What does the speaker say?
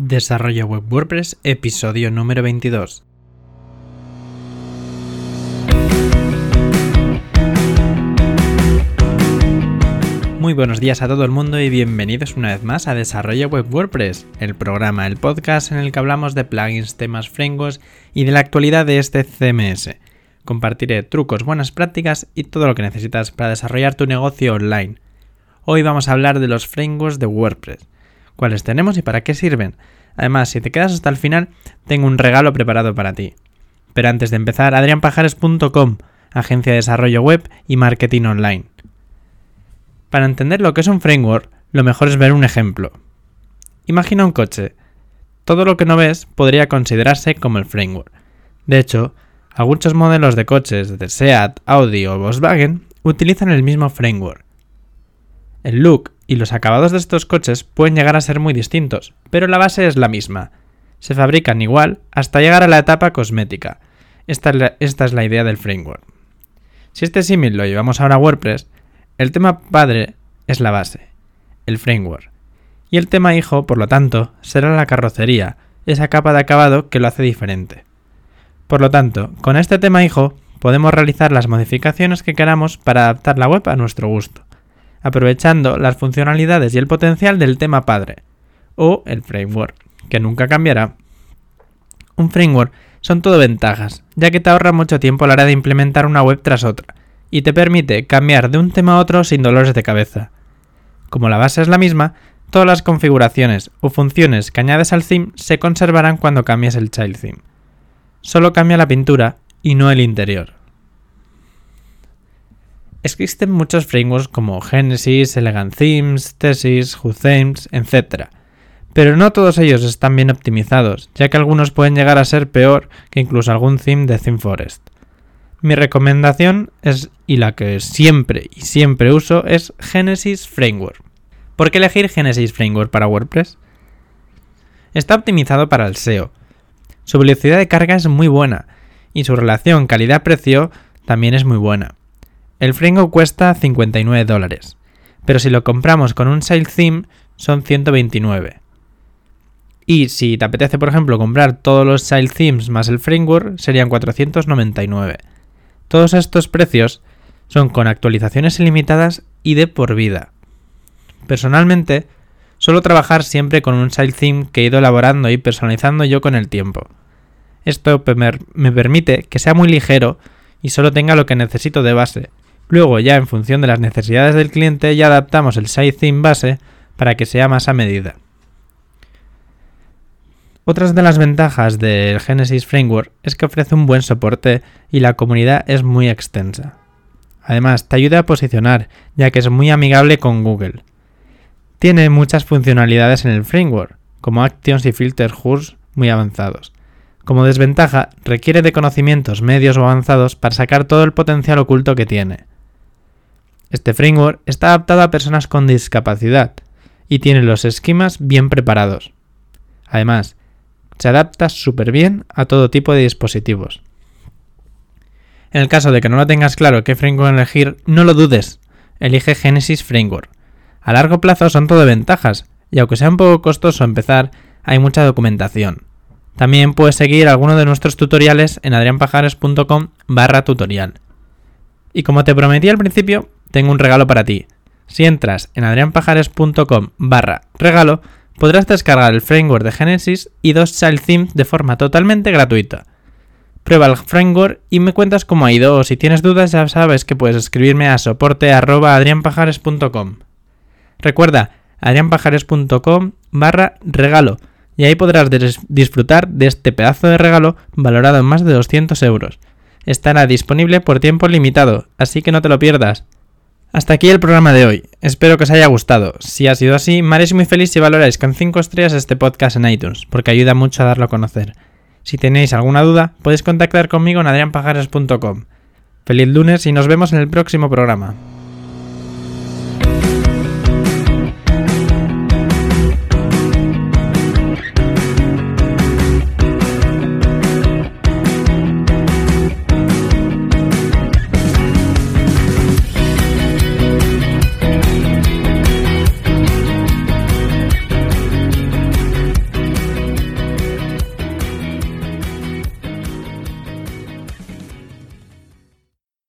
Desarrollo Web WordPress, episodio número 22. Muy buenos días a todo el mundo y bienvenidos una vez más a Desarrollo Web WordPress, el programa, el podcast en el que hablamos de plugins, temas, frameworks y de la actualidad de este CMS. Compartiré trucos, buenas prácticas y todo lo que necesitas para desarrollar tu negocio online. Hoy vamos a hablar de los frameworks de WordPress, cuáles tenemos y para qué sirven. Además, si te quedas hasta el final, tengo un regalo preparado para ti. Pero antes de empezar, adrianpajares.com, agencia de desarrollo web y marketing online. Para entender lo que es un framework, lo mejor es ver un ejemplo. Imagina un coche. Todo lo que no ves podría considerarse como el framework. De hecho, algunos modelos de coches de SEAT, Audi o Volkswagen utilizan el mismo framework. El look y los acabados de estos coches pueden llegar a ser muy distintos, pero la base es la misma. Se fabrican igual hasta llegar a la etapa cosmética. Esta es la, idea del framework. Si este símil lo llevamos ahora a WordPress, el tema padre es la base, el framework. Y el tema hijo, por lo tanto, será la carrocería, esa capa de acabado que lo hace diferente. Por lo tanto, con este tema hijo podemos realizar las modificaciones que queramos para adaptar la web a nuestro gusto, aprovechando las funcionalidades y el potencial del tema padre, o el framework, que nunca cambiará. Un framework son todo ventajas, ya que te ahorra mucho tiempo a la hora de implementar una web tras otra, y te permite cambiar de un tema a otro sin dolores de cabeza. Como la base es la misma, todas las configuraciones o funciones que añades al theme se conservarán cuando cambies el child theme. Solo cambia la pintura y no el interior. Existen muchos frameworks como Genesis, Elegant Themes, Thesis, WhoThemes, etc. Pero no todos ellos están bien optimizados, ya que algunos pueden llegar a ser peor que incluso algún theme de ThemeForest. Mi recomendación es, y la que siempre y siempre uso, es Genesis Framework. ¿Por qué elegir Genesis Framework para WordPress? Está optimizado para el SEO. Su velocidad de carga es muy buena y su relación calidad-precio también es muy buena. El framework cuesta 59 dólares, pero si lo compramos con un Sale Theme son 129. Y si te apetece, por ejemplo, comprar todos los Sale Themes más el framework, serían 499. Todos estos precios son con actualizaciones ilimitadas y de por vida. Personalmente, suelo trabajar siempre con un child theme que he ido elaborando y personalizando yo con el tiempo. Esto me permite que sea muy ligero y solo tenga lo que necesito de base. Luego ya en función de las necesidades del cliente ya adaptamos el theme base para que sea más a medida. Otras de las ventajas del Genesis Framework es que ofrece un buen soporte y la comunidad es muy extensa. Además, te ayuda a posicionar, ya que es muy amigable con Google. Tiene muchas funcionalidades en el framework, como actions y filters HURS muy avanzados. Como desventaja, requiere de conocimientos medios o avanzados para sacar todo el potencial oculto que tiene. Este framework está adaptado a personas con discapacidad y tiene los esquemas bien preparados. Además, se adapta súper bien a todo tipo de dispositivos. En el caso de que no lo tengas claro qué framework elegir, no lo dudes. Elige Genesis Framework. A largo plazo son todo ventajas, y aunque sea un poco costoso empezar, hay mucha documentación. También puedes seguir alguno de nuestros tutoriales en adrianpajares.com barra tutorial. Y como te prometí al principio, tengo un regalo para ti. Si entras en adrianpajares.com barra regalo, podrás descargar el framework de Genesis y dos child themes de forma totalmente gratuita. Prueba el framework y me cuentas cómo ha ido si tienes dudas ya sabes que puedes escribirme a soporte.adrianpajares.com. Recuerda, adrianpajares.com barra regalo y ahí podrás disfrutar de este pedazo de regalo valorado en más de 200 euros. Estará disponible por tiempo limitado, así que no te lo pierdas. Hasta aquí el programa de hoy. Espero que os haya gustado. Si ha sido así, me haréis muy feliz si valoráis con 5 estrellas este podcast en iTunes, porque ayuda mucho a darlo a conocer. Si tenéis alguna duda, podéis contactar conmigo en adrianpajares.com. Feliz lunes y nos vemos en el próximo programa.